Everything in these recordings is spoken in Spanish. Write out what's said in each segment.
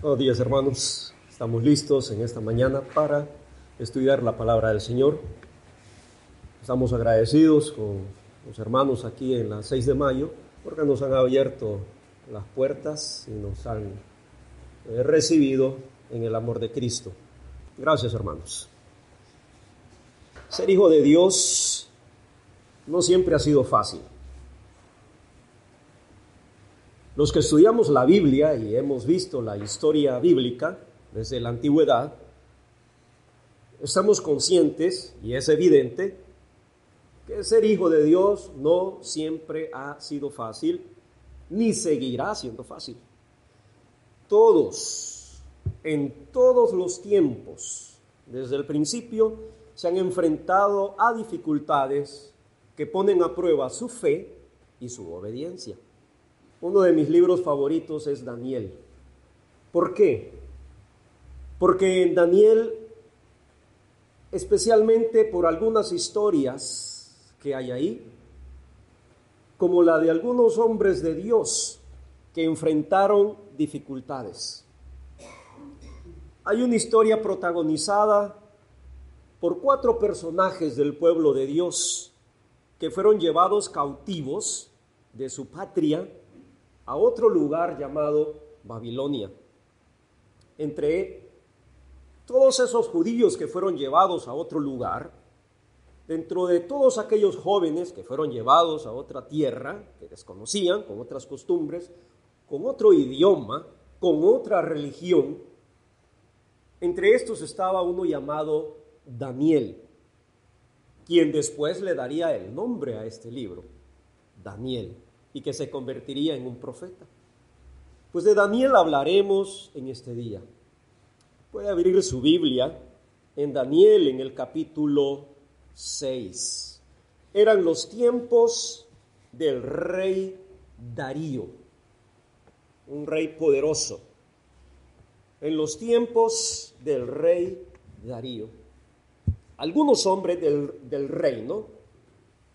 Buenos días hermanos, estamos listos en esta mañana para estudiar la palabra del Señor. Estamos agradecidos con los hermanos aquí en la 6 de mayo porque nos han abierto las puertas y nos han eh, recibido en el amor de Cristo. Gracias hermanos. Ser hijo de Dios no siempre ha sido fácil. Los que estudiamos la Biblia y hemos visto la historia bíblica desde la antigüedad, estamos conscientes, y es evidente, que ser hijo de Dios no siempre ha sido fácil, ni seguirá siendo fácil. Todos, en todos los tiempos, desde el principio, se han enfrentado a dificultades que ponen a prueba su fe y su obediencia. Uno de mis libros favoritos es Daniel. ¿Por qué? Porque en Daniel, especialmente por algunas historias que hay ahí, como la de algunos hombres de Dios que enfrentaron dificultades. Hay una historia protagonizada por cuatro personajes del pueblo de Dios que fueron llevados cautivos de su patria a otro lugar llamado Babilonia. Entre todos esos judíos que fueron llevados a otro lugar, dentro de todos aquellos jóvenes que fueron llevados a otra tierra, que desconocían, con otras costumbres, con otro idioma, con otra religión, entre estos estaba uno llamado Daniel, quien después le daría el nombre a este libro, Daniel y que se convertiría en un profeta. Pues de Daniel hablaremos en este día. Puede abrir su Biblia en Daniel en el capítulo 6. Eran los tiempos del rey Darío, un rey poderoso. En los tiempos del rey Darío. Algunos hombres del, del reino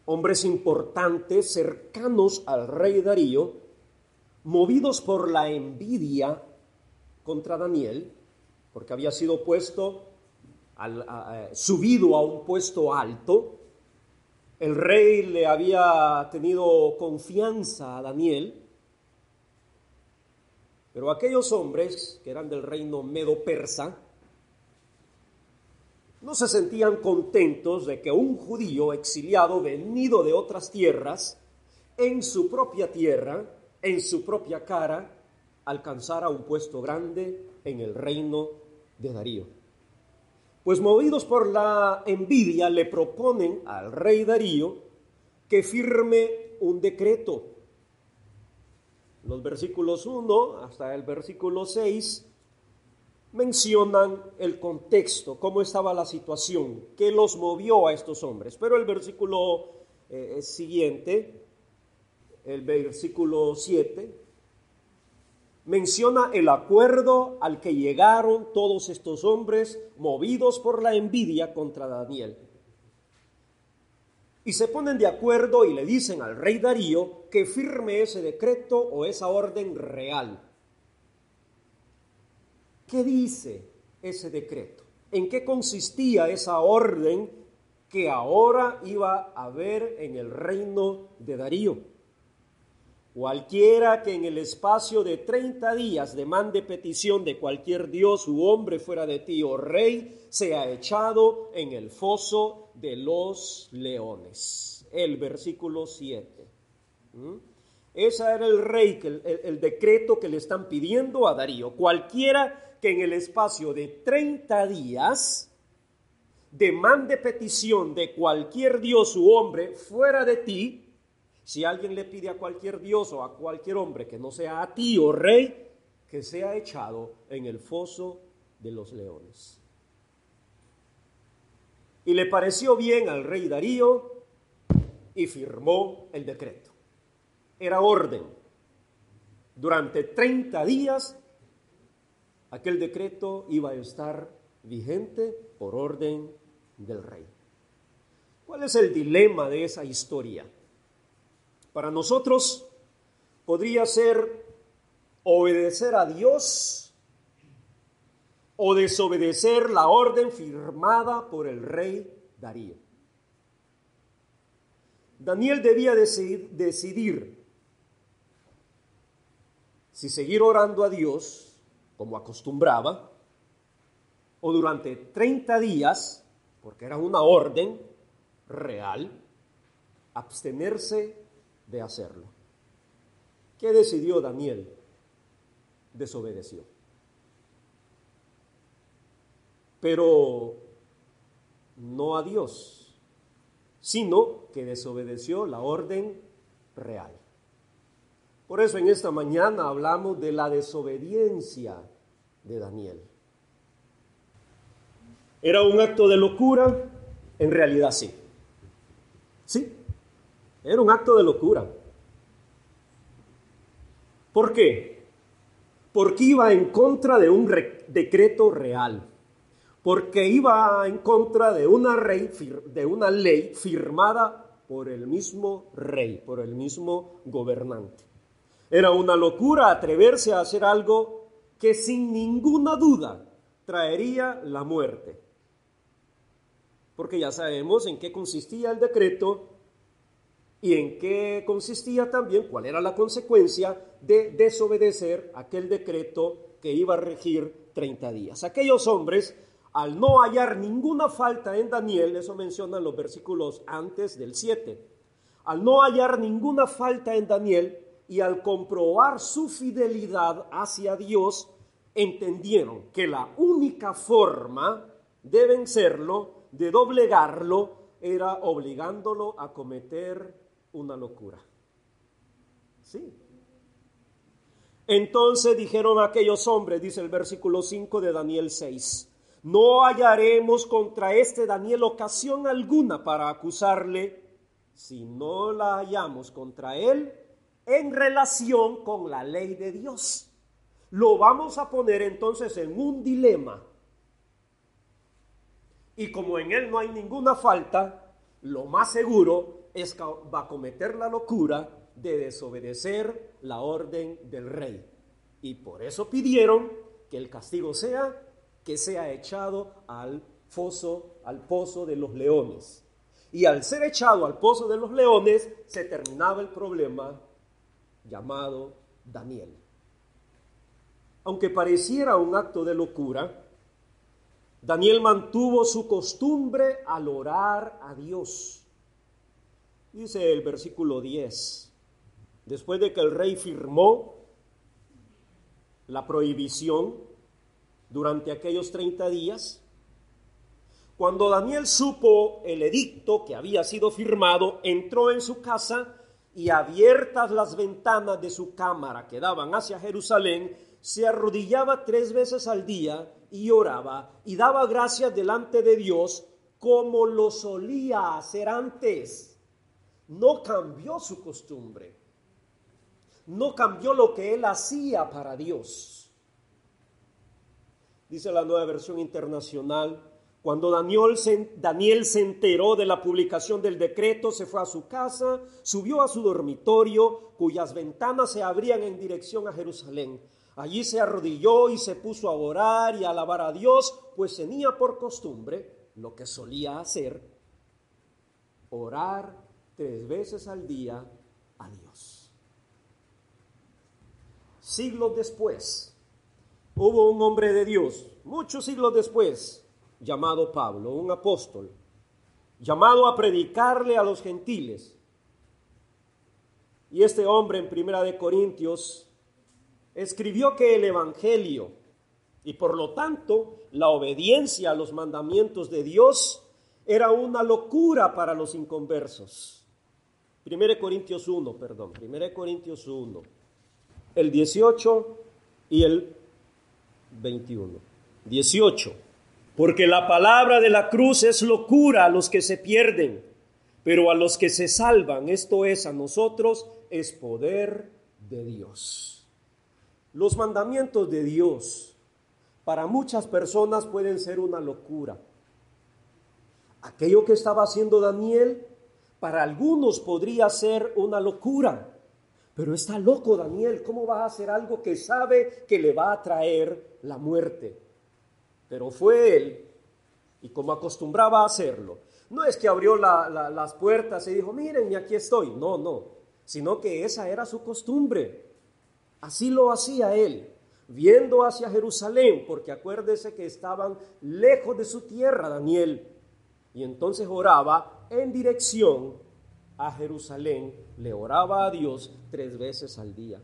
hombres importantes cercanos al rey Darío, movidos por la envidia contra Daniel, porque había sido puesto, subido a un puesto alto, el rey le había tenido confianza a Daniel, pero aquellos hombres que eran del reino medo-persa, no se sentían contentos de que un judío exiliado venido de otras tierras, en su propia tierra, en su propia cara, alcanzara un puesto grande en el reino de Darío. Pues movidos por la envidia le proponen al rey Darío que firme un decreto. Los versículos 1 hasta el versículo 6 mencionan el contexto, cómo estaba la situación, qué los movió a estos hombres. Pero el versículo eh, siguiente, el versículo 7, menciona el acuerdo al que llegaron todos estos hombres movidos por la envidia contra Daniel. Y se ponen de acuerdo y le dicen al rey Darío que firme ese decreto o esa orden real ¿Qué dice ese decreto? ¿En qué consistía esa orden que ahora iba a haber en el reino de Darío? Cualquiera que en el espacio de 30 días demande petición de cualquier dios u hombre fuera de ti, o oh rey, sea echado en el foso de los leones. El versículo 7. ¿Mm? Ese era el rey, el, el decreto que le están pidiendo a Darío. Cualquiera que en el espacio de 30 días demande petición de cualquier dios u hombre fuera de ti, si alguien le pide a cualquier dios o a cualquier hombre que no sea a ti o oh rey, que sea echado en el foso de los leones. Y le pareció bien al rey Darío y firmó el decreto. Era orden. Durante 30 días aquel decreto iba a estar vigente por orden del rey. ¿Cuál es el dilema de esa historia? Para nosotros podría ser obedecer a Dios o desobedecer la orden firmada por el rey Darío. Daniel debía decidir si seguir orando a Dios como acostumbraba, o durante 30 días, porque era una orden real, abstenerse de hacerlo. ¿Qué decidió Daniel? Desobedeció. Pero no a Dios, sino que desobedeció la orden real. Por eso en esta mañana hablamos de la desobediencia de Daniel. ¿Era un acto de locura? En realidad sí. Sí, era un acto de locura. ¿Por qué? Porque iba en contra de un decreto real, porque iba en contra de una, de una ley firmada por el mismo rey, por el mismo gobernante. Era una locura atreverse a hacer algo que sin ninguna duda traería la muerte. Porque ya sabemos en qué consistía el decreto y en qué consistía también, cuál era la consecuencia de desobedecer aquel decreto que iba a regir 30 días. Aquellos hombres, al no hallar ninguna falta en Daniel, eso mencionan los versículos antes del 7, al no hallar ninguna falta en Daniel y al comprobar su fidelidad hacia Dios, entendieron que la única forma de vencerlo, de doblegarlo, era obligándolo a cometer una locura. Sí. Entonces dijeron aquellos hombres, dice el versículo 5 de Daniel 6, no hallaremos contra este Daniel ocasión alguna para acusarle si no la hallamos contra él en relación con la ley de Dios. Lo vamos a poner entonces en un dilema. Y como en él no hay ninguna falta, lo más seguro es que va a cometer la locura de desobedecer la orden del rey. Y por eso pidieron que el castigo sea que sea echado al foso, al pozo de los leones. Y al ser echado al pozo de los leones, se terminaba el problema llamado Daniel. Aunque pareciera un acto de locura, Daniel mantuvo su costumbre al orar a Dios Dice el versículo 10, después de que el rey firmó la prohibición durante aquellos 30 días, cuando Daniel supo el edicto que había sido firmado, entró en su casa y abiertas las ventanas de su cámara que daban hacia Jerusalén, se arrodillaba tres veces al día y oraba y daba gracias delante de Dios como lo solía hacer antes no cambió su costumbre, no cambió lo que él hacía para Dios. Dice la nueva versión internacional, cuando Daniel se, enteró de la publicación del decreto, se fue a su casa, subió a su dormitorio, cuyas ventanas se abrían en dirección a Jerusalén. Allí se arrodilló y se puso a orar y a alabar a Dios, pues tenía por costumbre lo que solía hacer, orar tres veces al día a Dios. Siglos después, hubo un hombre de Dios, muchos siglos después, llamado Pablo, un apóstol, llamado a predicarle a los gentiles. Y este hombre en Primera de Corintios escribió que el evangelio y por lo tanto la obediencia a los mandamientos de Dios era una locura para los inconversos. 1 Corintios 1, perdón, 1 Corintios 1, el 18 y el 21. 18. Porque la palabra de la cruz es locura a los que se pierden, pero a los que se salvan, esto es a nosotros, es poder de Dios. Los mandamientos de Dios para muchas personas pueden ser una locura. Aquello que estaba haciendo Daniel para algunos podría ser una locura. Pero está loco Daniel, ¿cómo va a hacer algo que sabe que le va a traer la muerte? Pero fue él, y como acostumbraba a hacerlo, no es que abrió las puertas y dijo, miren, aquí estoy, no, no, sino que esa era su costumbre, así lo hacía él, viendo hacia Jerusalén, porque acuérdese que estaban lejos de su tierra Daniel, y entonces oraba en dirección a Jerusalén, le oraba a Dios tres veces al día.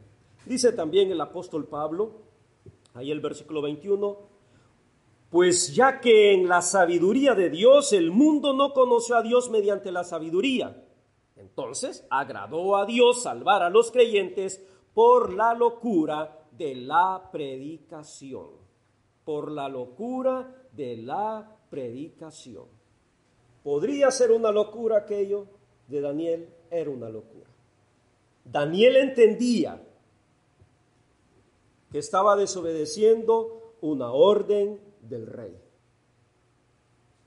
Dice también el apóstol Pablo, ahí el versículo 21, pues ya que en la sabiduría de Dios el mundo no conoció a Dios mediante la sabiduría, entonces agradó a Dios salvar a los creyentes por la locura de la predicación, por la locura de la predicación. ¿Podría ser una locura aquello de Daniel? Era una locura. Daniel entendía que estaba desobedeciendo una orden del rey.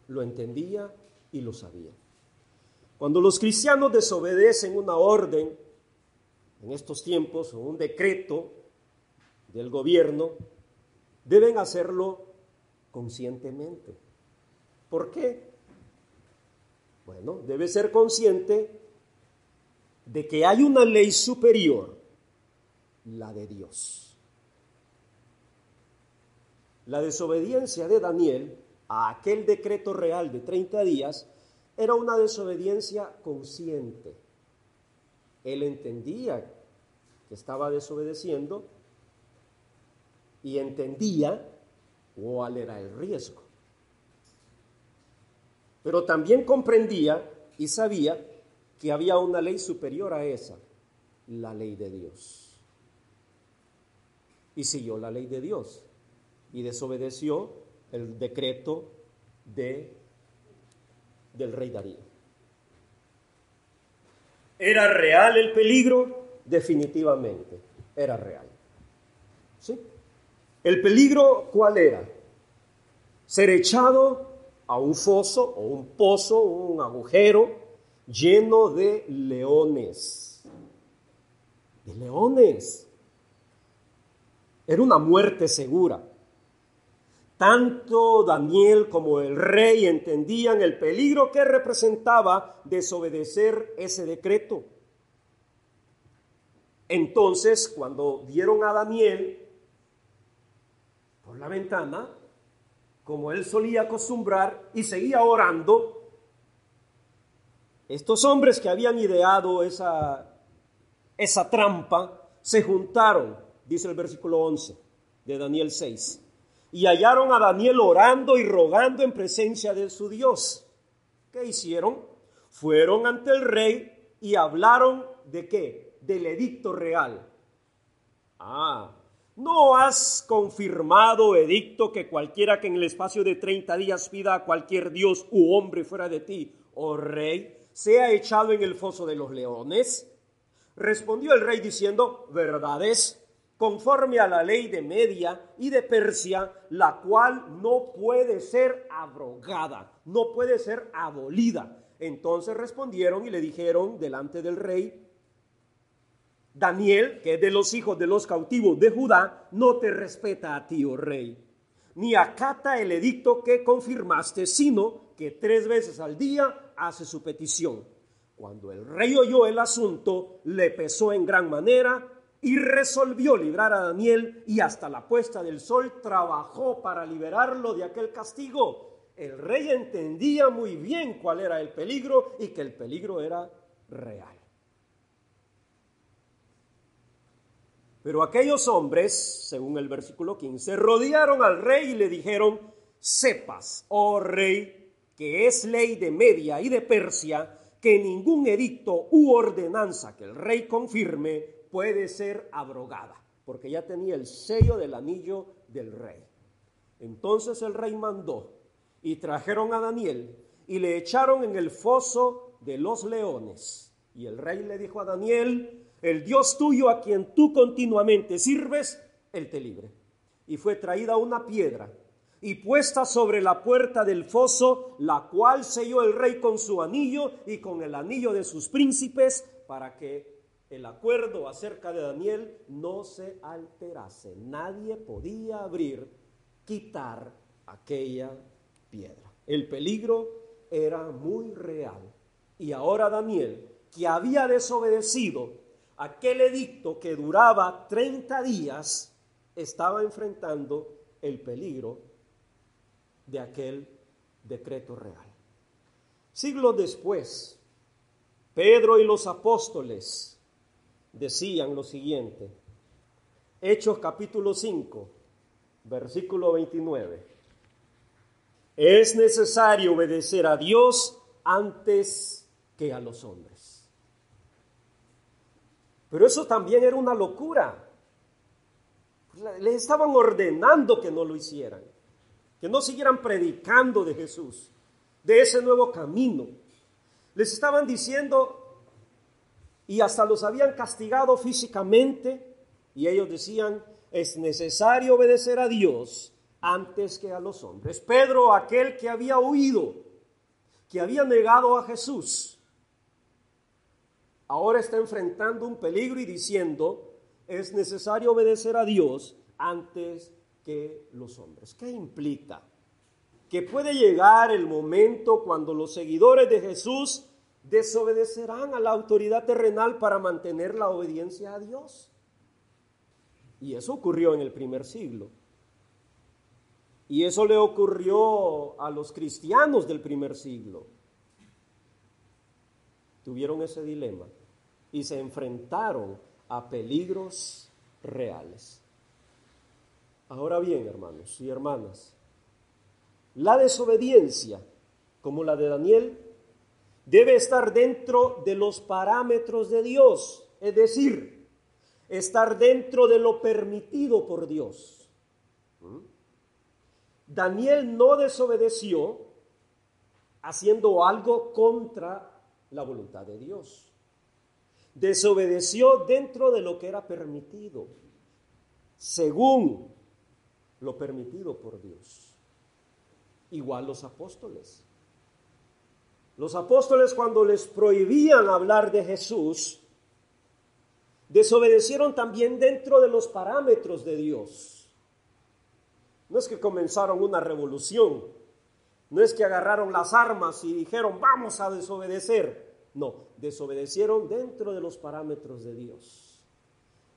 Lo entendía y lo sabía. Cuando los cristianos desobedecen una orden en estos tiempos o un decreto del gobierno, deben hacerlo conscientemente. ¿Por qué? Bueno, debe ser consciente de que hay una ley superior, la de Dios. La desobediencia de Daniel a aquel decreto real de 30 días era una desobediencia consciente. Él entendía que estaba desobedeciendo y entendía cuál era el riesgo. Pero también comprendía y sabía que había una ley superior a esa, la ley de Dios. Y siguió la ley de Dios y desobedeció el decreto de, del rey Darío. ¿Era real el peligro? Definitivamente, era real. ¿Sí? ¿El peligro cuál era? Ser echado a un foso o un pozo, un agujero lleno de leones. De leones. Era una muerte segura. Tanto Daniel como el rey entendían el peligro que representaba desobedecer ese decreto. Entonces, cuando vieron a Daniel por la ventana, como él solía acostumbrar y seguía orando, estos hombres que habían ideado esa, esa trampa se juntaron, dice el versículo 11 de Daniel 6 y hallaron a Daniel orando y rogando en presencia de su Dios. ¿Qué hicieron? Fueron ante el rey y hablaron de qué? Del edicto real. Ah, ¿no has confirmado, edicto, que cualquiera que en el espacio de 30 días pida a cualquier dios u hombre fuera de ti, oh rey, sea echado en el foso de los leones? Respondió el rey diciendo, verdad es conforme a la ley de Media y de Persia, la cual no puede ser abrogada, no puede ser abolida. Entonces respondieron y le dijeron delante del rey, Daniel, que es de los hijos de los cautivos de Judá, no te respeta a ti, oh rey, ni acata el edicto que confirmaste, sino que tres veces al día hace su petición. Cuando el rey oyó el asunto, le pesó en gran manera y resolvió librar a Daniel y hasta la puesta del sol trabajó para liberarlo de aquel castigo. El rey entendía muy bien cuál era el peligro y que el peligro era real. Pero aquellos hombres, según el versículo 15, rodearon al rey y le dijeron, sepas, oh rey, que es ley de Media y de Persia, que ningún edicto u ordenanza que el rey confirme puede ser abrogada, porque ya tenía el sello del anillo del rey. Entonces el rey mandó y trajeron a Daniel y le echaron en el foso de los leones. Y el rey le dijo a Daniel, el Dios tuyo a quien tú continuamente sirves, él te libre. Y fue traída una piedra y puesta sobre la puerta del foso, la cual selló el rey con su anillo y con el anillo de sus príncipes, para que el acuerdo acerca de Daniel no se alterase. Nadie podía abrir, quitar aquella piedra. El peligro era muy real. Y ahora Daniel, que había desobedecido aquel edicto que duraba 30 días, estaba enfrentando el peligro de aquel decreto real. Siglos después, Pedro y los apóstoles decían lo siguiente, Hechos capítulo 5, versículo 29. Es necesario obedecer a Dios antes que a los hombres. Pero eso también era una locura. Les estaban ordenando que no lo hicieran, que no siguieran predicando de Jesús, de ese nuevo camino. Les estaban diciendo, y hasta los habían castigado físicamente, y ellos decían, es necesario obedecer a Dios antes que a los hombres. Pedro, aquel que había huido, que había negado a Jesús, ahora está enfrentando un peligro y diciendo, es necesario obedecer a Dios antes que los hombres. ¿Qué implica? Que puede llegar el momento cuando los seguidores de Jesús desobedecerán a la autoridad terrenal para mantener la obediencia a Dios. Y eso ocurrió en el primer siglo. Y eso le ocurrió a los cristianos del primer siglo. Tuvieron ese dilema y se enfrentaron a peligros reales. Ahora bien, hermanos y hermanas, la desobediencia, como la de Daniel, debe estar dentro de los parámetros de Dios, es decir, estar dentro de lo permitido por Dios. Daniel no desobedeció haciendo algo contra la voluntad de Dios. Desobedeció dentro de lo que era permitido, según lo permitido por Dios. Igual los apóstoles. Los apóstoles cuando les prohibían hablar de Jesús, desobedecieron también dentro de los parámetros de Dios. No es que comenzaron una revolución, no es que agarraron las armas y dijeron vamos a desobedecer. No, desobedecieron dentro de los parámetros de Dios.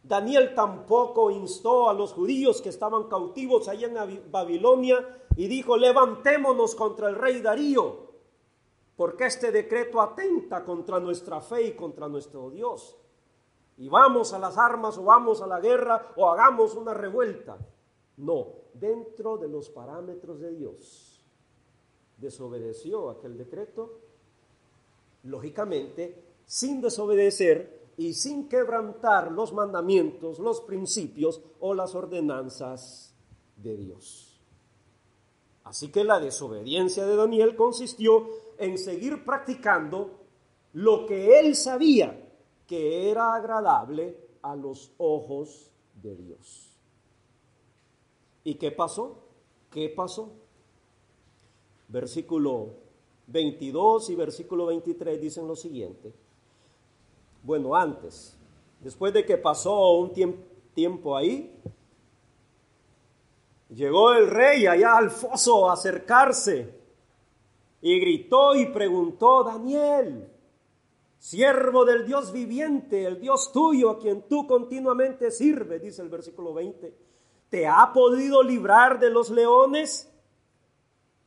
Daniel tampoco instó a los judíos que estaban cautivos allá en Babilonia y dijo, levantémonos contra el rey Darío porque este decreto atenta contra nuestra fe y contra nuestro Dios. Y vamos a las armas o vamos a la guerra o hagamos una revuelta. No, dentro de los parámetros de Dios. Desobedeció aquel decreto, lógicamente, sin desobedecer y sin quebrantar los mandamientos, los principios o las ordenanzas de Dios. Así que la desobediencia de Daniel consistió en seguir practicando lo que él sabía que era agradable a los ojos de Dios. ¿Y qué pasó? ¿Qué pasó? Versículo 22 y versículo 23 dicen lo siguiente. Bueno, antes, después de que pasó un tiempo ahí, llegó el rey allá al foso a acercarse y gritó y preguntó, Daniel, siervo del Dios viviente, el Dios tuyo a quien tú continuamente sirves, dice el versículo 20, ¿te ha podido librar de los leones?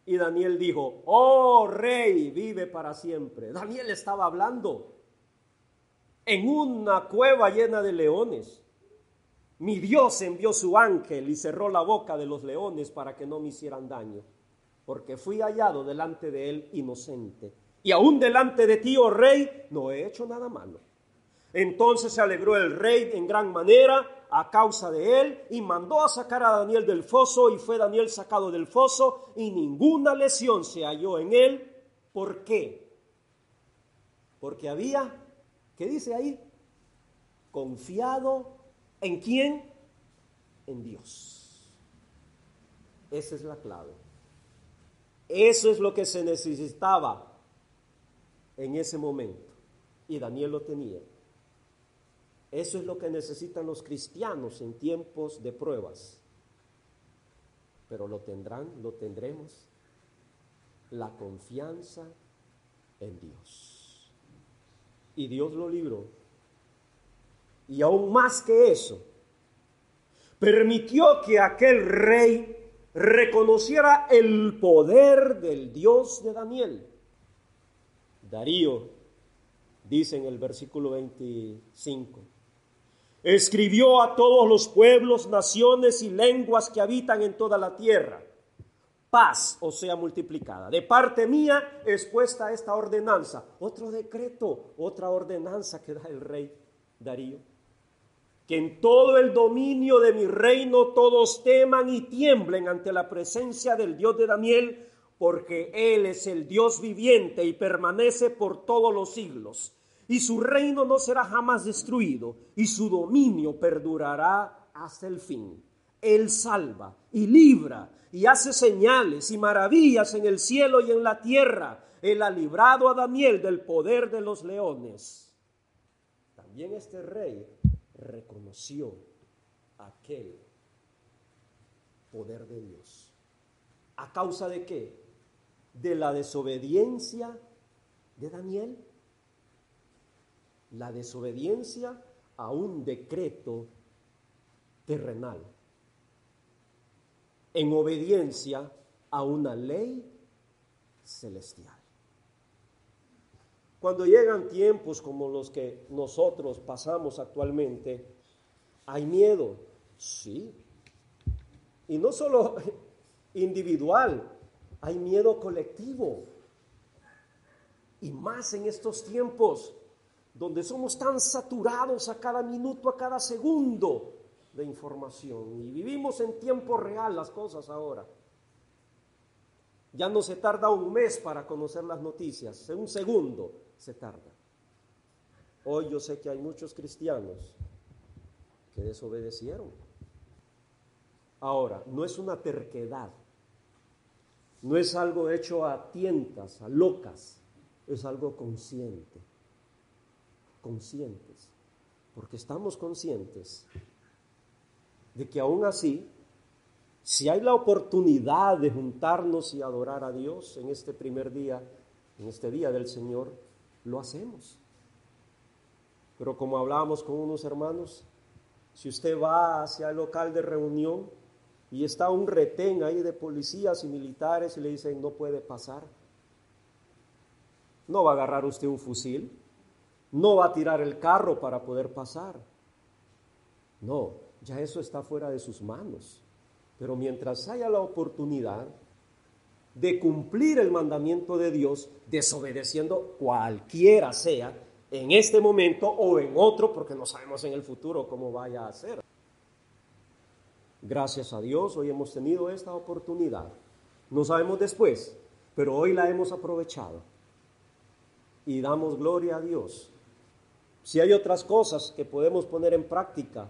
Y Daniel dijo, oh rey, vive para siempre. Daniel estaba hablando en una cueva llena de leones. Mi Dios envió su ángel y cerró la boca de los leones para que no me hicieran daño porque fui hallado delante de él inocente. Y aún delante de ti, oh rey, no he hecho nada malo. Entonces se alegró el rey en gran manera a causa de él y mandó a sacar a Daniel del foso y fue Daniel sacado del foso y ninguna lesión se halló en él. ¿Por qué? Porque había, ¿qué dice ahí? Confiado en quién? En Dios. Esa es la clave. Eso es lo que se necesitaba en ese momento. Y Daniel lo tenía. Eso es lo que necesitan los cristianos en tiempos de pruebas. pero lo tendrán, lo tendremos, la confianza en Dios. Y Dios lo libró. Y aún más que eso, permitió que aquel rey reconociera el poder del Dios de Daniel. Darío dice en el versículo 25, escribió a todos los pueblos, naciones y lenguas que habitan en toda la tierra. Paz o sea multiplicada. De parte mía es puesta esta ordenanza. Otro decreto, otra ordenanza que da el rey Darío que en todo el dominio de mi reino todos teman y tiemblen ante la presencia del Dios de Daniel, porque Él es el Dios viviente y permanece por todos los siglos. Y su reino no será jamás destruido, y su dominio perdurará hasta el fin. Él salva y libra y hace señales y maravillas en el cielo y en la tierra. Él ha librado a Daniel del poder de los leones. También este rey reconoció aquel poder de Dios. ¿A causa de qué? De la desobediencia de Daniel. La desobediencia a un decreto terrenal. En obediencia a una ley celestial. Cuando llegan tiempos como los que nosotros pasamos actualmente, hay miedo, sí. Y no solo individual, hay miedo colectivo. Y más en estos tiempos donde somos tan saturados a cada minuto, a cada segundo de información. Y vivimos en tiempo real las cosas ahora. Ya no se tarda un mes para conocer las noticias, un segundo se tarda. Hoy yo sé que hay muchos cristianos que desobedecieron. Ahora, no es una terquedad, no es algo hecho a tientas, a locas, es algo consciente, conscientes, porque estamos conscientes de que aún así, si hay la oportunidad de juntarnos y adorar a Dios en este primer día, en este día del Señor, lo hacemos. Pero como hablábamos con unos hermanos, si usted va hacia el local de reunión y está un retén ahí de policías y militares y le dicen no puede pasar, no va a agarrar usted un fusil, no va a tirar el carro para poder pasar. No, ya eso está fuera de sus manos. Pero mientras haya la oportunidad, de cumplir el mandamiento de Dios desobedeciendo cualquiera sea en este momento o en otro, porque no sabemos en el futuro cómo vaya a ser. Gracias a Dios, hoy hemos tenido esta oportunidad. No sabemos después, pero hoy la hemos aprovechado. Y damos gloria a Dios. Si hay otras cosas que podemos poner en práctica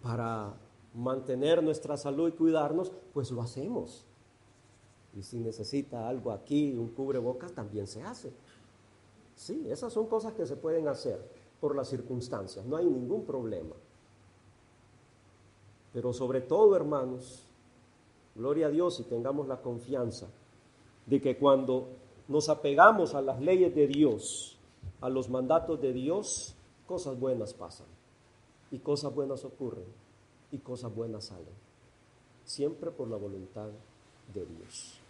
para mantener nuestra salud y cuidarnos, pues lo hacemos. Y si necesita algo aquí, un cubrebocas, también se hace. Sí, esas son cosas que se pueden hacer por las circunstancias, no hay ningún problema. Pero sobre todo, hermanos, gloria a Dios y tengamos la confianza de que cuando nos apegamos a las leyes de Dios, a los mandatos de Dios, cosas buenas pasan y cosas buenas ocurren y cosas buenas salen, siempre por la voluntad de Dios.